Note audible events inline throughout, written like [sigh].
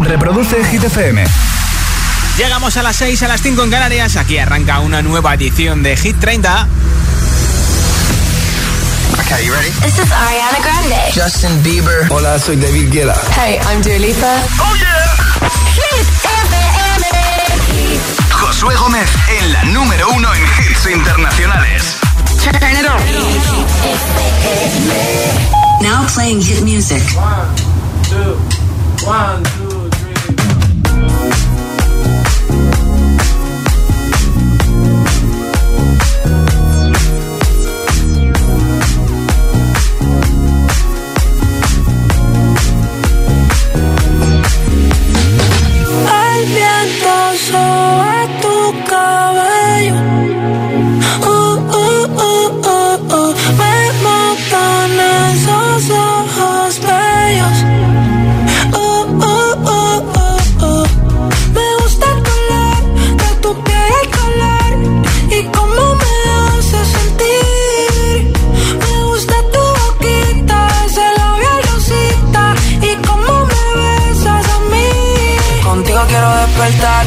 Reproduce Hit FM. Llegamos a las 6, a las 5 en Canarias. Aquí arranca una nueva edición de Hit 30. Okay, you ready? This is Ariana Grande. Justin Bieber. Hola, soy David Guetta. Hey, I'm Dua Lipa. Oh yeah. Hit FM. Josué Gómez en la número uno en hits internacionales. Turn it on. Now playing hit music. One, two, one, two, despertar,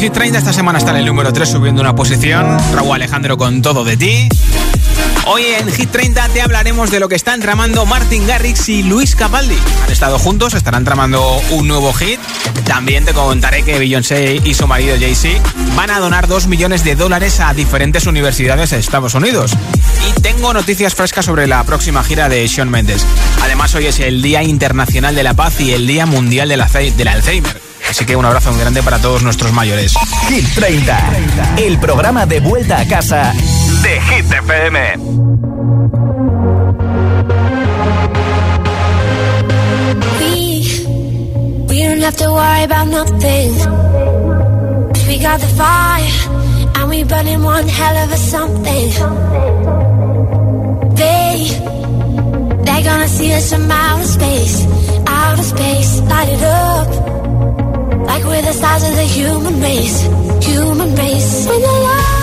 Hit 30. Esta semana está en el número 3 subiendo una posición. Raúl Alejandro con todo de ti. Hoy en Hit 30 te hablaremos de lo que están tramando Martin Garrix y Luis Capaldi. Han estado juntos, estarán tramando un nuevo hit. También te contaré que Beyoncé y su marido Jay-Z van a donar 2 millones de dólares a diferentes universidades de Estados Unidos. Y tengo noticias frescas sobre la próxima gira de Shawn Mendes. Además, hoy es el Día Internacional de la Paz y el Día Mundial del Alzheimer. Así que un abrazo muy grande para todos nuestros mayores. Hit 30. El programa de vuelta a casa de Hit FM. We, we don't have to worry about nothing. we got the fire, and we burning one hell of a something. They, they're gonna see us from outer space, outer space, light it up. Like we're the stars of the human race, human race. When the lights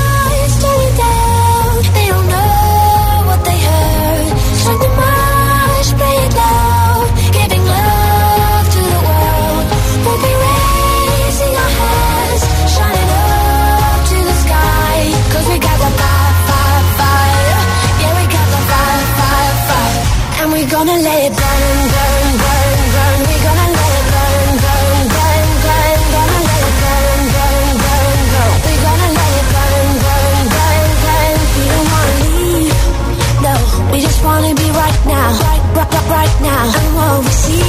right now. And what we see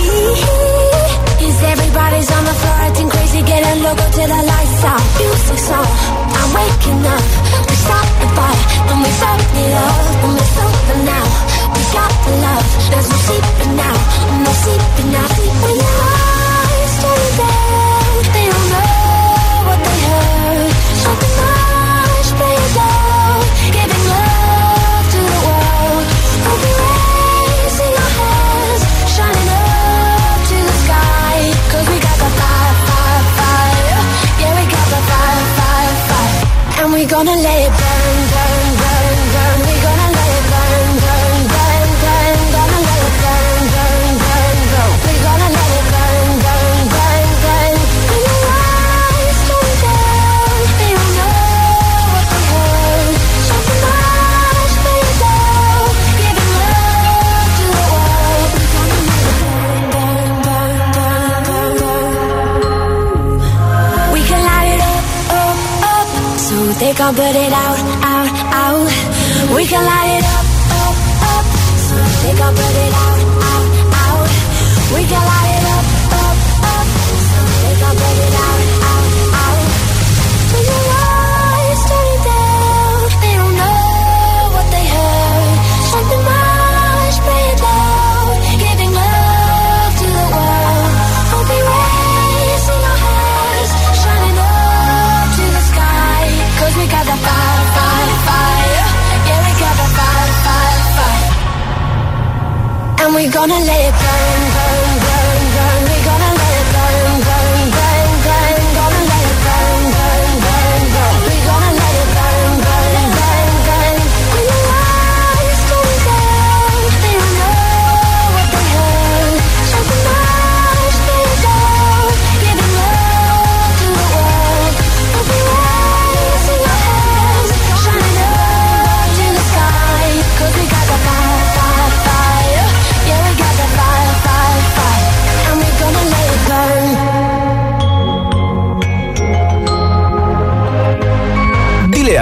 is everybody's on the floor acting crazy, getting loco till the lights out. Music's on, I'm waking up. We start the fire then we turn it up. When it's over now, we got the love. There's no sleeping now, no sleeping now. Sleeping now.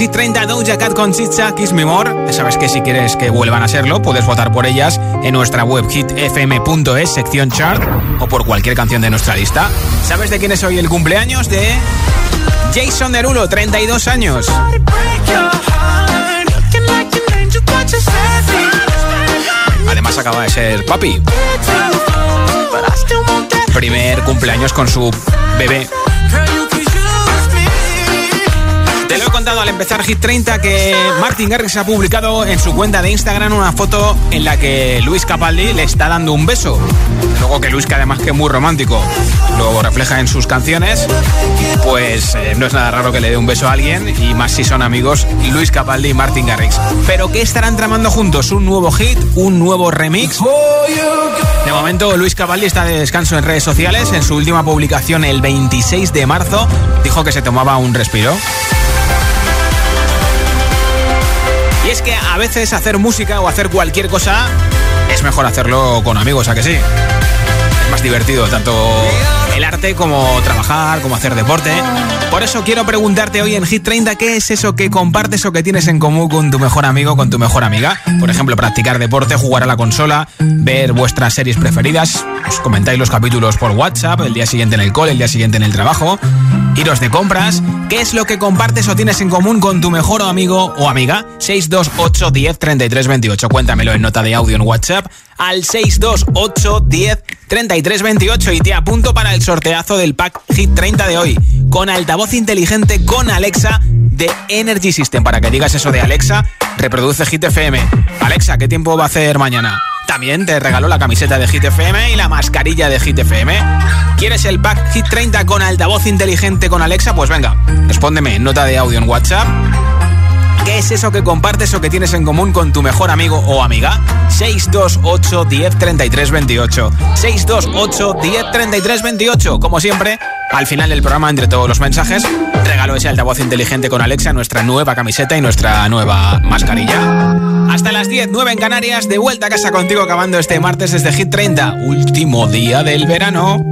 Hit 30, Doja Cat con Chicha, Kiss Me More. Sabes que si quieres que vuelvan a serlo, puedes votar por ellas en nuestra web hitfm.es, sección chart, o por cualquier canción de nuestra lista. ¿Sabes de quién es hoy el cumpleaños? De Jason Derulo, 32 años. Además acaba de ser papi. Primer cumpleaños con su bebé. Contado al empezar Hit 30 que Martin Garrix ha publicado en su cuenta de Instagram una foto en la que Luis Capaldi le está dando un beso. Luego que Luis, que además que es muy romántico, lo refleja en sus canciones, pues eh, no es nada raro que le dé un beso a alguien y más si son amigos Luis Capaldi y Martin Garrix. Pero ¿qué estarán tramando juntos? ¿Un nuevo hit? ¿Un nuevo remix? De momento Luis Capaldi está de descanso en redes sociales. En su última publicación el 26 de marzo dijo que se tomaba un respiro. Es que a veces hacer música o hacer cualquier cosa es mejor hacerlo con amigos, ¿a que sí? Es más divertido, tanto el arte como trabajar, como hacer deporte. Por eso quiero preguntarte hoy en Hit 30 qué es eso que compartes o que tienes en común con tu mejor amigo, con tu mejor amiga. Por ejemplo, practicar deporte, jugar a la consola, ver vuestras series preferidas. Os comentáis los capítulos por WhatsApp, el día siguiente en el cole, el día siguiente en el trabajo. Iros de compras. ¿Qué es lo que compartes o tienes en común con tu mejor amigo o amiga? 628 10 33 28. Cuéntamelo en nota de audio en WhatsApp al 628 10 33 28 y te apunto para el sorteazo del pack Hit 30 de hoy con altavoz inteligente con Alexa de Energy System. Para que digas eso de Alexa, reproduce Hit FM. Alexa, ¿qué tiempo va a hacer mañana? También te regaló la camiseta de Hit FM y la mascarilla de Hit FM. ¿Quieres el pack Hit 30 con altavoz inteligente con Alexa? Pues venga, respóndeme nota de audio en WhatsApp. ¿Qué es eso que compartes o que tienes en común con tu mejor amigo o amiga? 628 10 33 28. 628 10 33 28. Como siempre, al final del programa, entre todos los mensajes, regalo ese altavoz inteligente con Alexa, nuestra nueva camiseta y nuestra nueva mascarilla. Hasta las 10, 9 en Canarias, de vuelta a casa contigo acabando este martes desde Hit 30, último día del verano.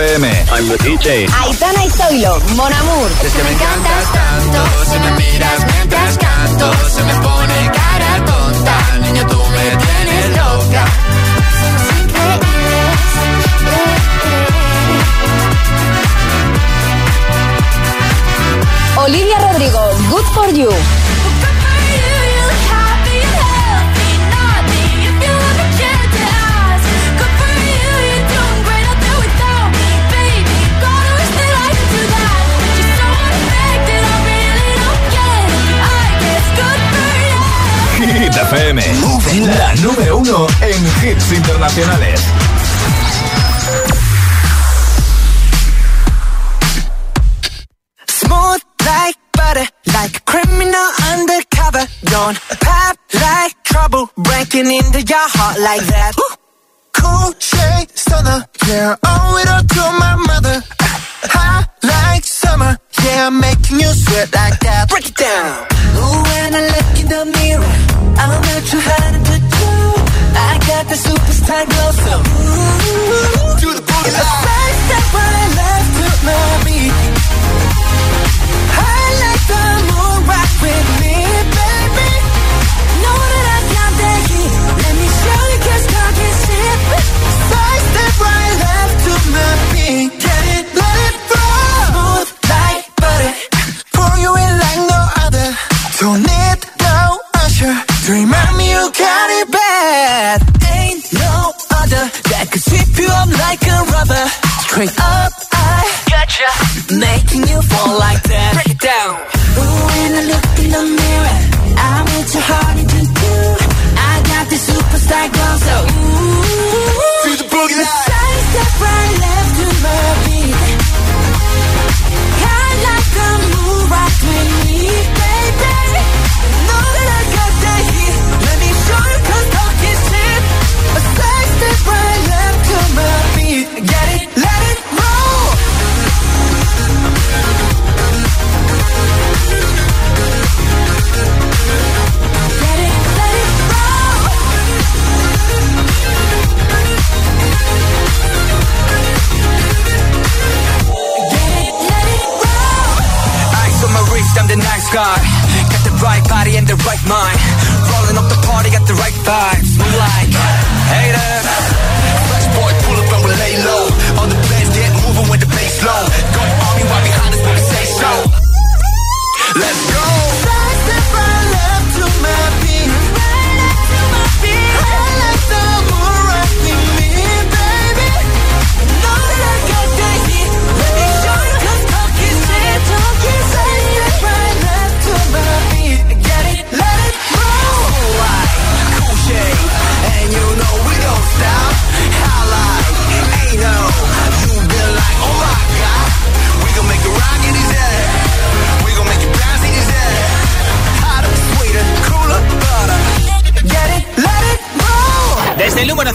FM. I'm the DJ. Aitana like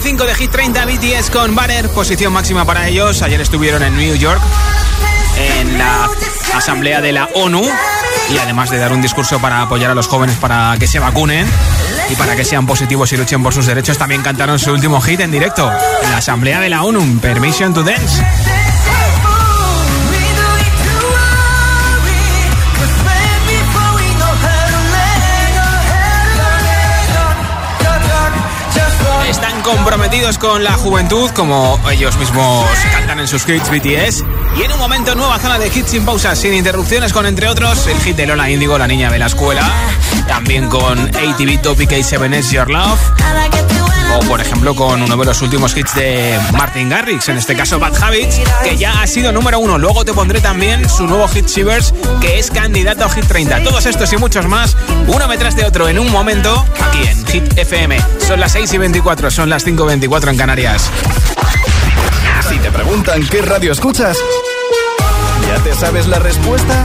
5 de Hit 30 BTS con Banner, posición máxima para ellos. Ayer estuvieron en New York en la asamblea de la ONU y además de dar un discurso para apoyar a los jóvenes para que se vacunen y para que sean positivos y luchen por sus derechos, también cantaron su último hit en directo en la asamblea de la ONU, Permission to Dance. Con la juventud, como ellos mismos cantan en sus hits BTS. Y en un momento, nueva zona de hits sin pausas, sin interrupciones, con entre otros el hit de Lola Índigo, La Niña de la Escuela. También con ATV Topic A7S Your Love. Por ejemplo con uno de los últimos hits de Martin Garrix, en este caso Bad Habits, que ya ha sido número uno. Luego te pondré también su nuevo hit Shivers, que es candidato a Hit 30. Todos estos y muchos más, uno detrás de otro en un momento, aquí en Hit FM. Son las 6 y 24, son las 5 y 24 en Canarias. Si te preguntan qué radio escuchas, ¿ya te sabes la respuesta?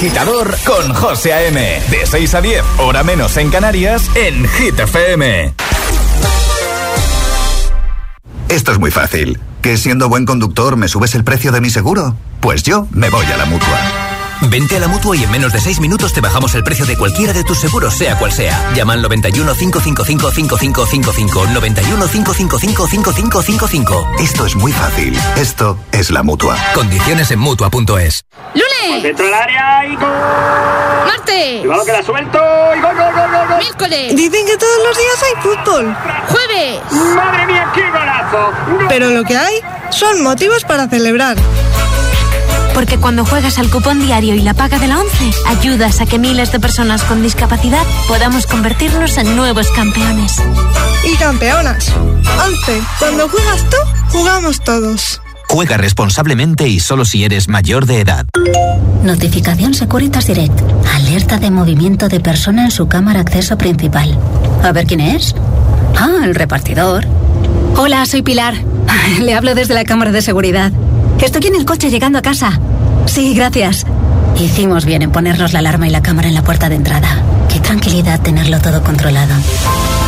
agitador con José A.M. De 6 a 10, hora menos en Canarias, en Hit FM. Esto es muy fácil. ¿Que siendo buen conductor me subes el precio de mi seguro? Pues yo me voy a la mutua. Vente a la mutua y en menos de 6 minutos te bajamos el precio de cualquiera de tus seguros, sea cual sea. Llama al 91 555 5555. 91 555 5555. Esto es muy fácil. Esto es la mutua. Condiciones en mutua.es. ¡Lunes! Dentro del área y gol. ¡Martes! Cuidado que la suelto y gol, gol, gol, gol, gol. ¡Miércoles! Dicen que todos los días hay fútbol. ¡Jueves! ¡Madre mía, qué golazo! Gol. Pero lo que hay son motivos para celebrar. Porque cuando juegas al cupón diario y la paga de la 11, ayudas a que miles de personas con discapacidad podamos convertirnos en nuevos campeones. Y campeonas. 11. Cuando juegas tú, jugamos todos. Juega responsablemente y solo si eres mayor de edad. Notificación Securitas Direct. Alerta de movimiento de persona en su cámara acceso principal. A ver quién es. Ah, el repartidor. Hola, soy Pilar. [laughs] Le hablo desde la cámara de seguridad. Estoy en el coche llegando a casa. Sí, gracias. Hicimos bien en ponernos la alarma y la cámara en la puerta de entrada. Qué tranquilidad tenerlo todo controlado.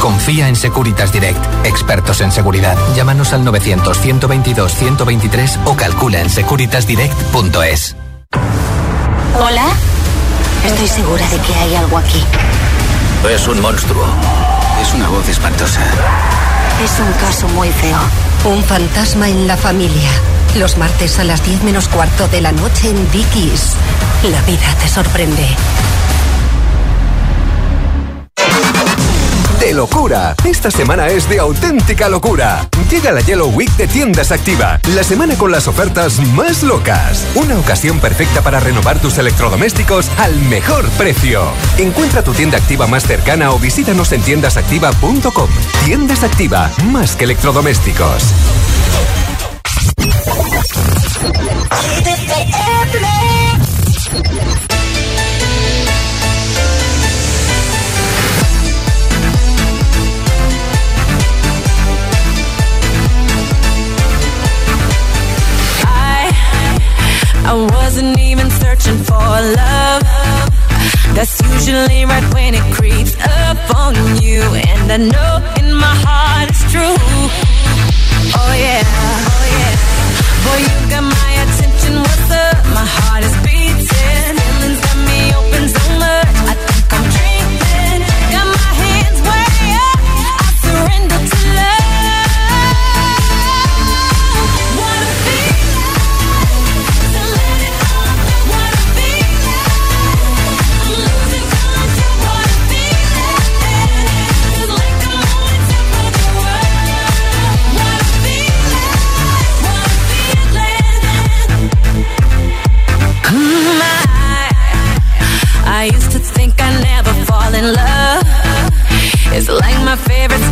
Confía en Securitas Direct, expertos en seguridad. Llámanos al 900-122-123 o calcula en securitasdirect.es. Hola. Estoy segura de que hay algo aquí. Es un monstruo. Es una voz espantosa. Es un caso muy feo. Un fantasma en la familia. Los martes a las 10 menos cuarto de la noche en Dickies. La vida te sorprende. Locura. Esta semana es de auténtica locura. Llega la Yellow Week de Tiendas Activa, la semana con las ofertas más locas. Una ocasión perfecta para renovar tus electrodomésticos al mejor precio. Encuentra tu tienda activa más cercana o visítanos en tiendasactiva.com. Tiendas Activa, más que electrodomésticos. I wasn't even searching for love. That's usually right when it creeps up on you. And I know in my heart it's true. Oh yeah, oh yeah. Boy, you got my attention. What's up? My heart is beating. Feelings got me open so much. Favorite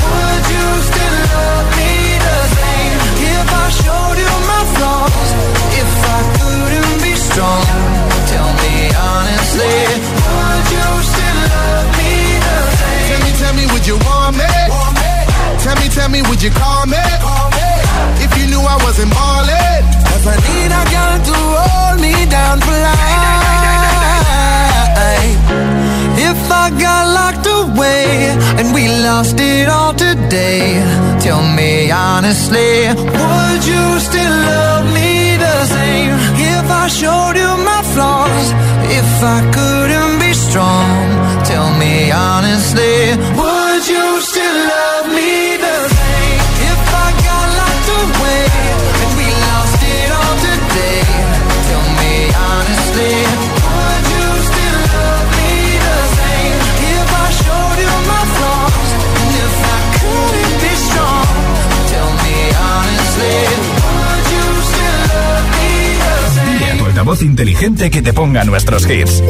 strong, tell me honestly, would you still love me the same? Tell me, tell me, would you want me? Want me? Tell me, tell me, would you call me? If you knew I wasn't ballin'. If I need a girl to hold me down for life. If I got locked away and we lost it all today, tell me honestly, would you still love me the same? If I showed you my flaws, if I couldn't be strong, tell me honestly, altavoz inteligente que te ponga nuestros hits.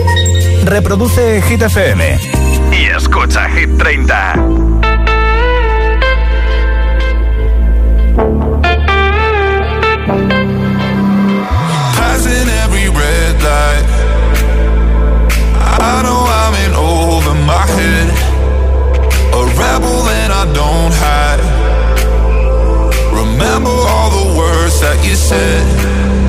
Reproduce Hit FM y escucha Hit 30. Passing every red light. I know I'm in over my head. A rebel and I don't hide. Remember all the words that you said.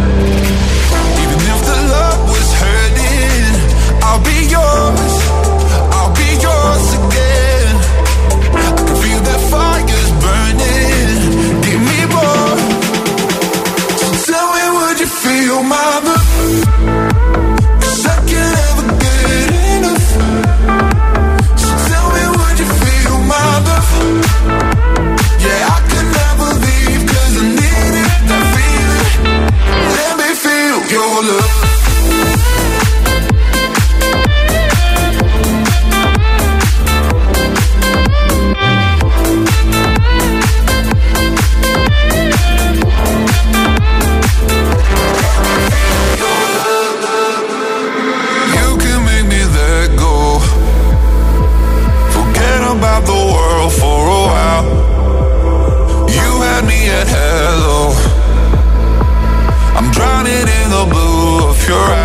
pure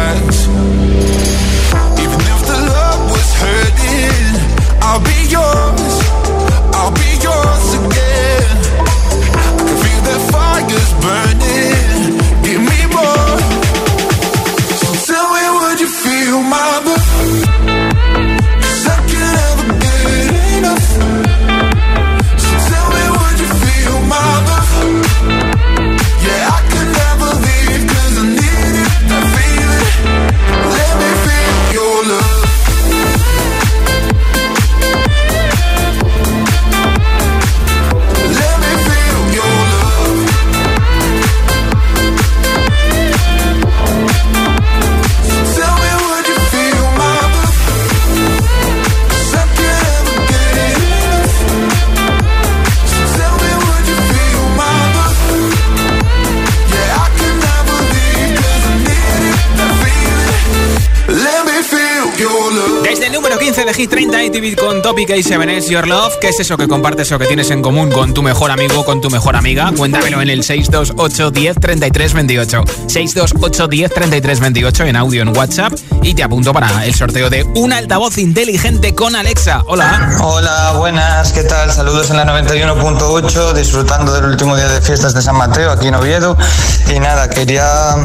Topic A7S Your Love, ¿qué es eso que compartes o que tienes en común con tu mejor amigo con tu mejor amiga? Cuéntamelo en el 628 10 33 28. 628 10 33 28 en audio en WhatsApp y te apunto para el sorteo de un altavoz inteligente con Alexa. Hola. Hola, buenas, ¿qué tal? Saludos en la 91.8, disfrutando del último día de fiestas de San Mateo aquí en Oviedo. Y nada, quería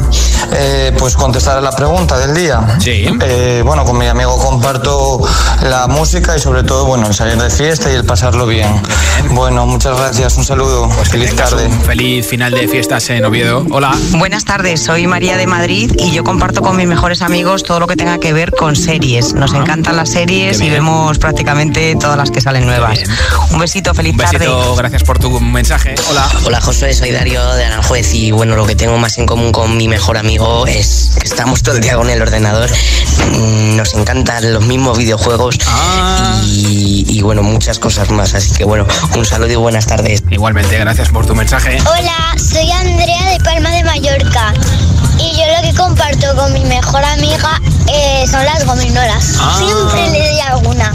eh, pues contestar a la pregunta del día. Sí. Eh, bueno, con mi amigo comparto la música y sobre todo, bueno, el salir de fiesta y el pasarlo bien. Bueno, muchas gracias, un saludo, feliz tarde. Un feliz final de fiestas en Oviedo. Hola. Buenas tardes, soy María de Madrid y yo comparto con mis mejores amigos todo lo que tenga que ver con series. Nos encantan las series y vemos prácticamente todas las que salen nuevas. Un besito, feliz Un besito, tarde. gracias por tu mensaje. Hola. Hola Josué, soy Darío de Aranjuez y bueno, lo que tengo más en común con mi mejor amigo es que estamos todo el día con el ordenador, Mm, nos encantan los mismos videojuegos y, y, bueno, muchas cosas más, así que bueno, un saludo y buenas tardes. Igualmente, gracias por tu mensaje. Hola, soy Andrea de Palma de Mallorca y yo lo que comparto con mi mejor amiga eh, son las gominolas. Ah. Siempre le doy alguna.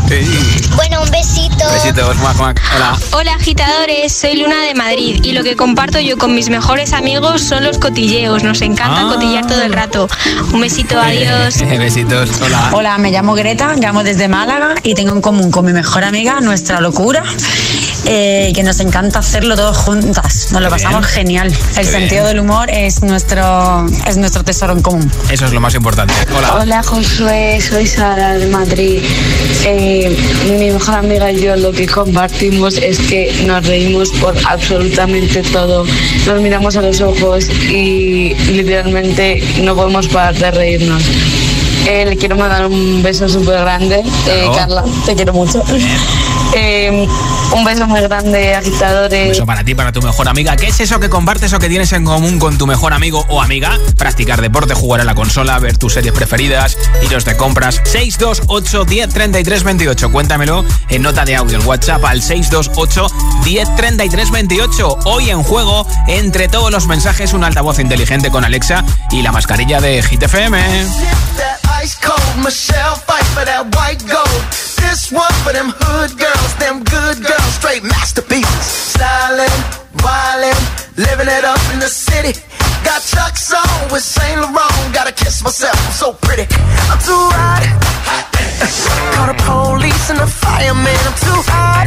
Bueno, un besito. Besitos, Mac, Mac. Hola. Hola agitadores, soy Luna de Madrid y lo que comparto yo con mis mejores amigos son los cotilleos. Nos encanta Ah. cotillar todo el rato. Un besito, adiós. [laughs] Besitos, hola. Hola, me llamo Greta, llamo desde Málaga y tengo en común con mi mejor amiga nuestra locura, eh, que nos encanta hacerlo todos juntas. Nos lo Qué pasamos bien. genial. El Qué sentido bien. del humor es nuestro, es nuestro tesoro en común. Eso es lo más importante. Hola. Hola Josué, soy Sara de Madrid. Eh, mi mejor amiga y yo lo que compartimos es que nos reímos por absolutamente todo. Nos miramos a los ojos y literalmente no podemos parar de reírnos. Eh, le quiero mandar un beso súper grande. Eh, Claro. Carla, te quiero mucho. [laughs] Eh, un beso muy grande, agitadores. Un beso para ti, para tu mejor amiga. ¿Qué es eso que compartes o que tienes en común con tu mejor amigo o amiga? Practicar deporte, jugar a la consola, ver tus series preferidas, iros de compras. 628 10 33 28. Cuéntamelo en nota de audio, en WhatsApp al 628 10 33 28. Hoy en juego, entre todos los mensajes, un altavoz inteligente con Alexa y la mascarilla de Hit FM. That ice cold Michelle fight for that white gold. This one for them hood girls, them good girls, straight masterpieces. Stylin', wildin', living it up in the city. Got Chuck's on with Saint Laurent. Gotta kiss myself, I'm so pretty. I'm too hot. Call the police and the fireman. I'm too hot.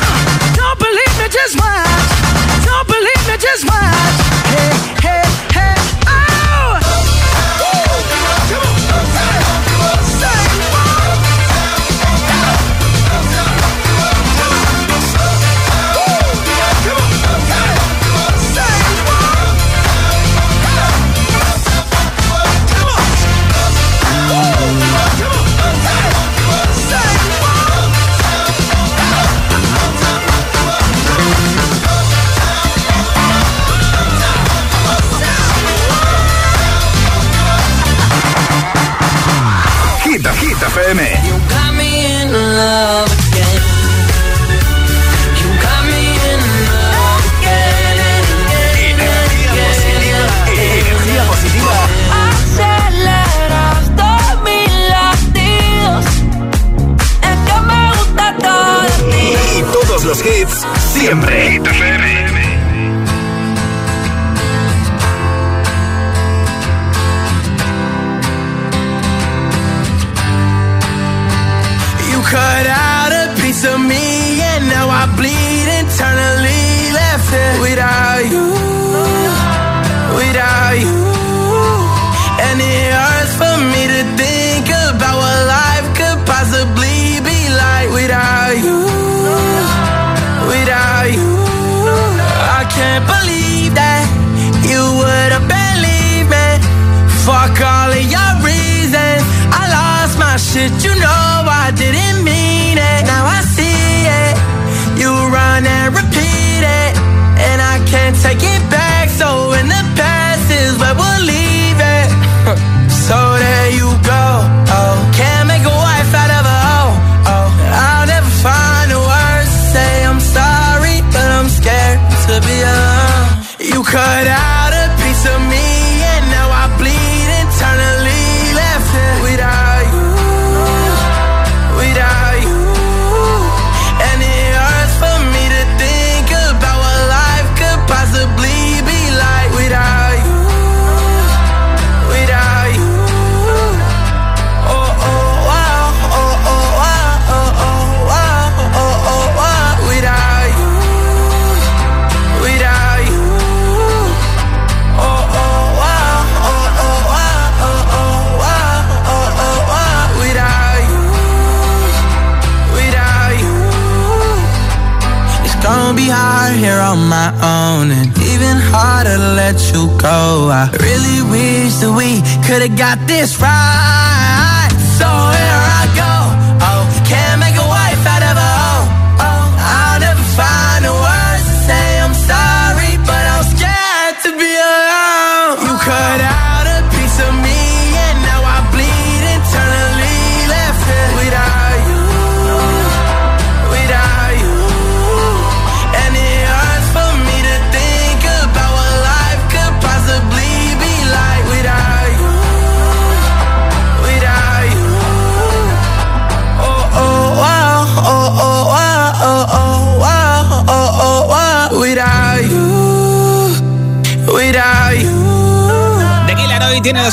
got this right.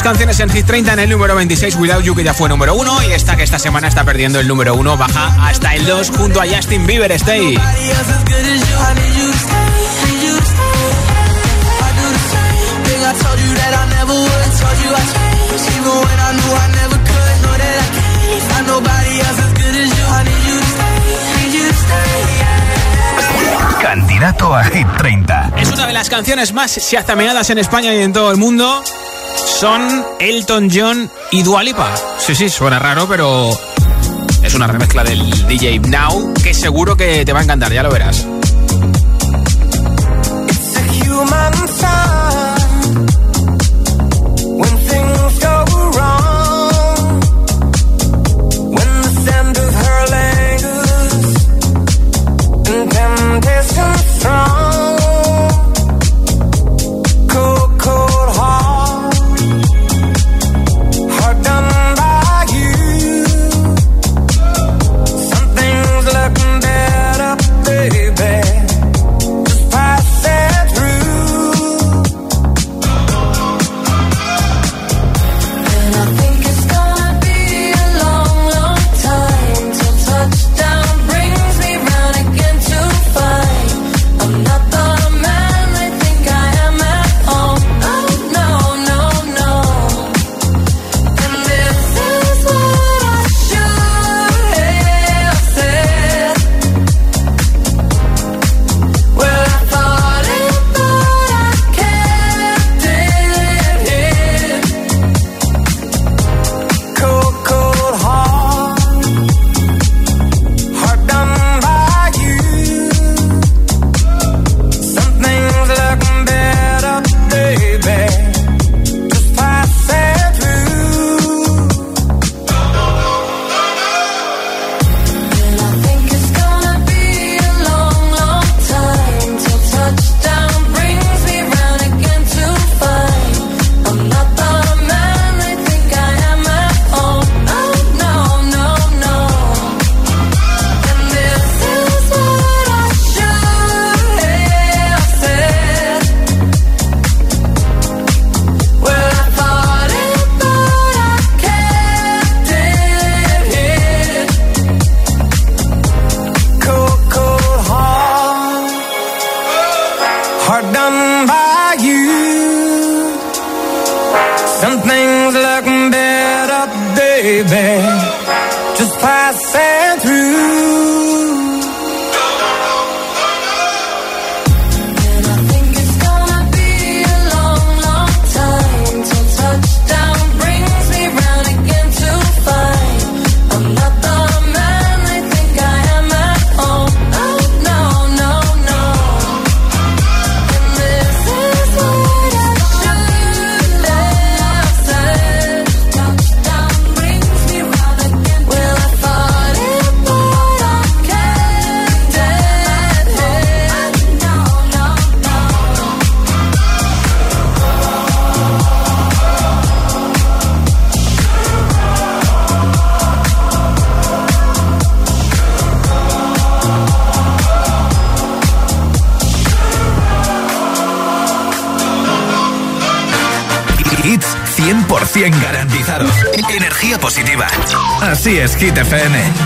canciones en Hit 30 en el número 26, Without You, que ya fue número 1, y esta que esta semana está perdiendo el número 1, baja hasta el 2 junto a Justin Bieber, Stay. Candidato a Hit 30. Es una de las canciones más shazameadas en España y en todo el mundo son Elton John y Dualipa. Sí, sí, suena raro, pero es una remezcla del DJ Now que seguro que te va a encantar, ya lo verás. es Hit FM.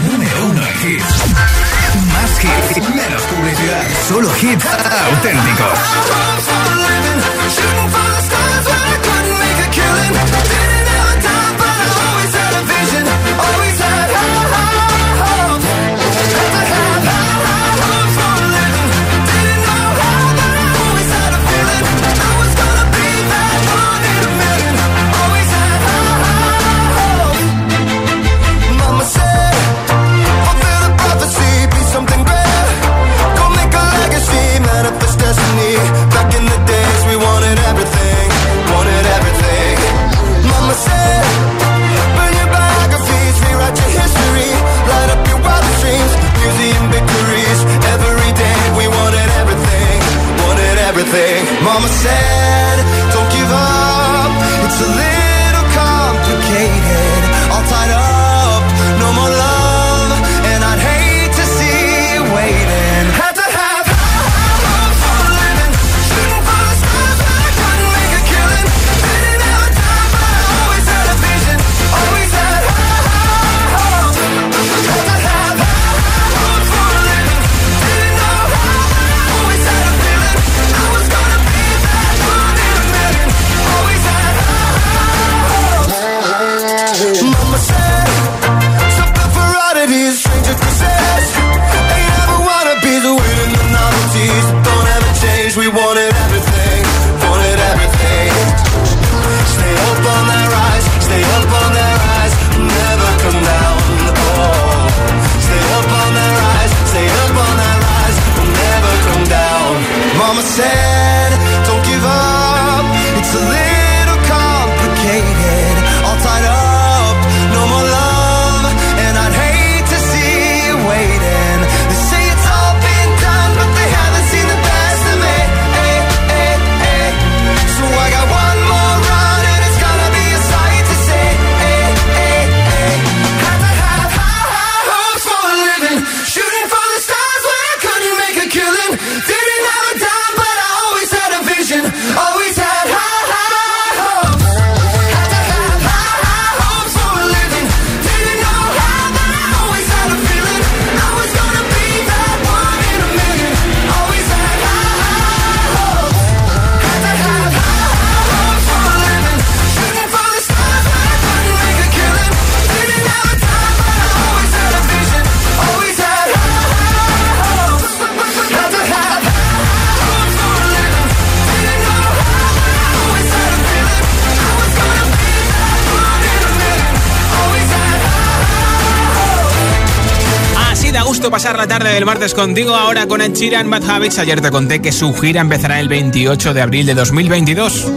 tarde del martes contigo, ahora con Ed Sheeran, Bad Habits. Ayer te conté que su gira empezará el 28 de abril de 2022.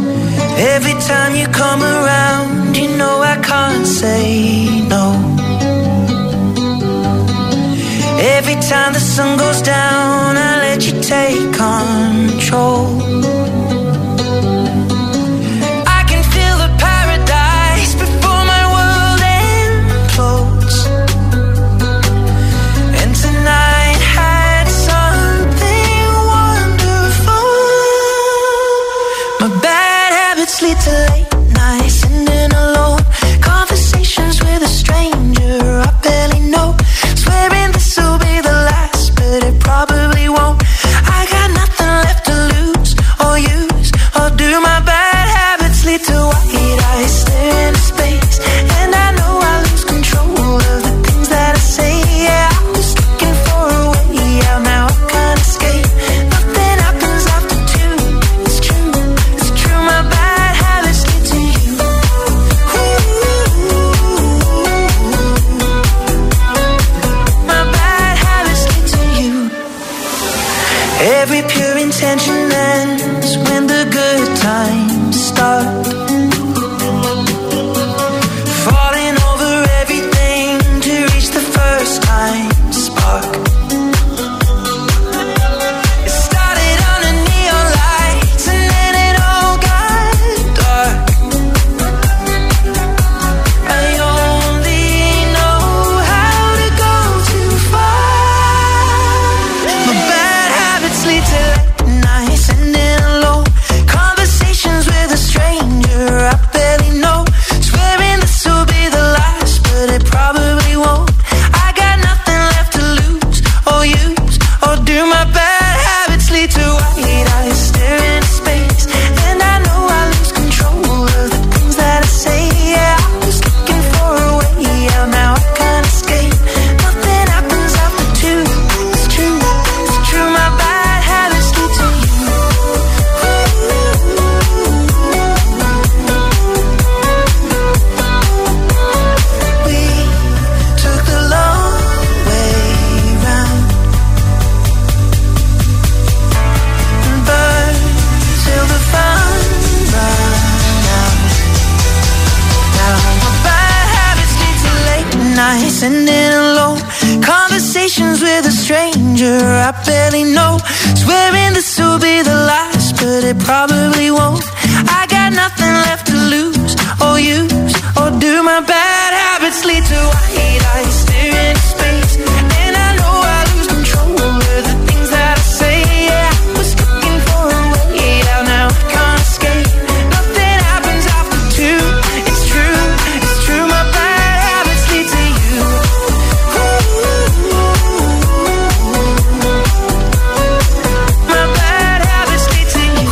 Every time you come around, you know I can't say no. Every time the sun goes down, I let you take control.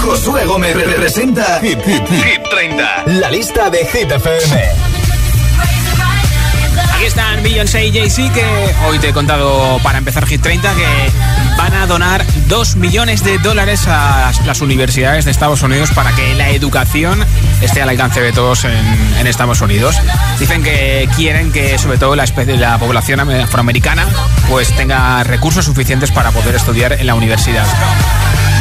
Josué Gómez representa Hit, Hit, Hit 30. La lista de Hit FM. Aquí están Beyoncé y Jay-Z que hoy te he contado para empezar Hit 30 que van a donar 2 millones de dólares a las universidades de Estados Unidos para que la educación esté al alcance de todos en, en Estados Unidos. Dicen que quieren que sobre todo la, especie, la población afroamericana pues tenga recursos suficientes para poder estudiar en la universidad.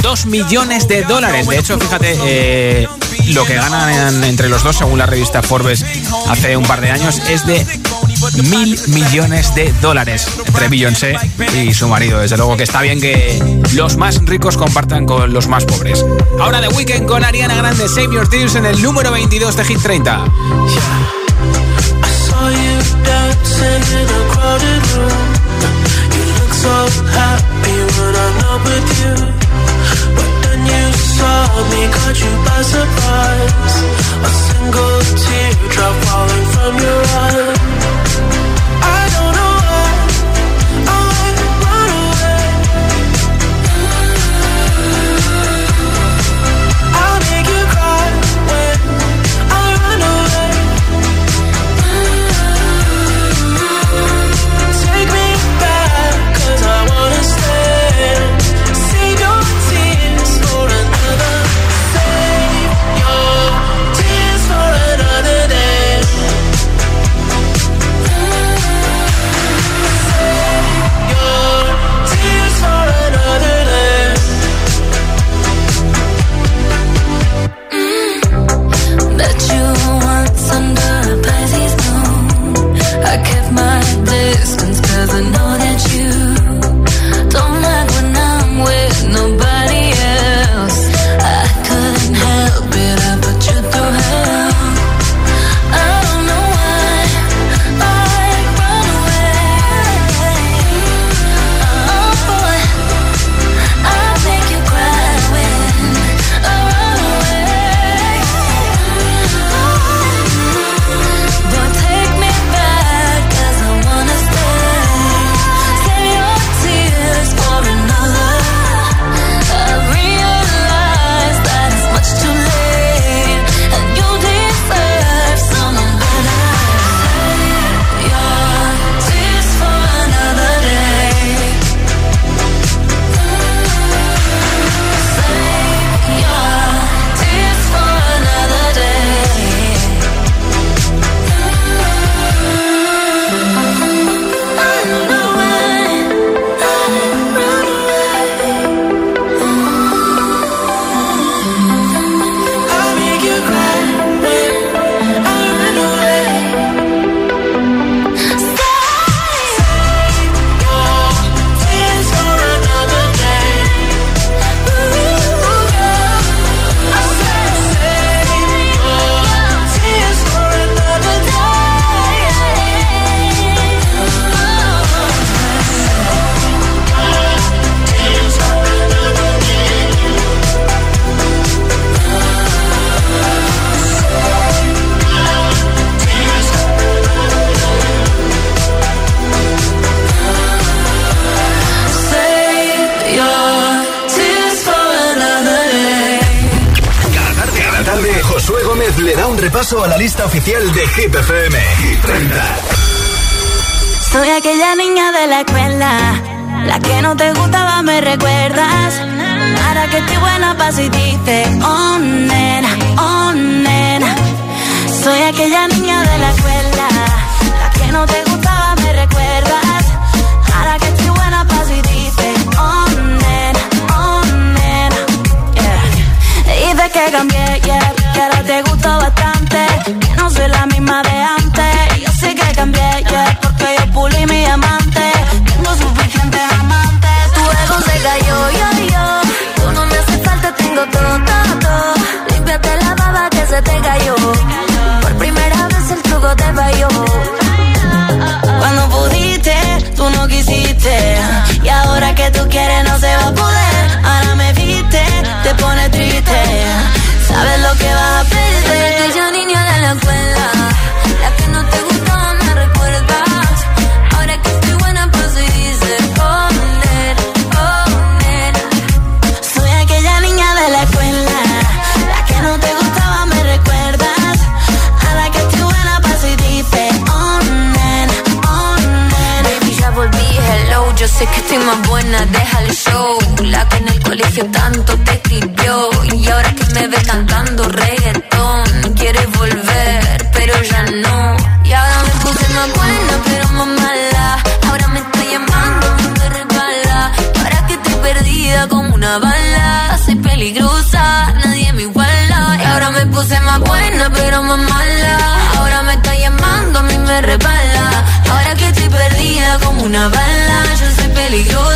2 millones de dólares. De hecho, fíjate, eh, lo que ganan entre los dos, según la revista Forbes hace un par de años, es de mil millones de dólares entre Beyoncé y su marido. Desde luego que está bien que los más ricos compartan con los más pobres. Ahora de Weekend con Ariana Grande, Save Your Tears en el número 22 de Hit 30. I saw me, caught you by surprise. A single teardrop falling from your eye. Repaso a la lista oficial de Hit FM. Hit 30. Soy aquella niña de la escuela, la que no te gustaba, me recuerdas. Ahora que estoy buena, paso y dice, oh nena, oh nena. Soy aquella niña de la escuela, la que no te gustaba, misma de antes. Yo sé que cambié, yeah, porque yo pulí mi diamante. Tengo suficientes amantes. Tu ego se cayó, yo, yo. Tú no me hace falta, tengo todo, todo, todo. Límpiate la baba que se te cayó. Por primera vez el truco te falló. Cuando pudiste, tú no quisiste. Y ahora que tú quieres, no se va a poder. Ahora me viste, te pones triste. Sabes lo que vas a pedir más buena, deja el show. La que en el colegio tanto te escribió. Y ahora que me ve cantando, rey. yo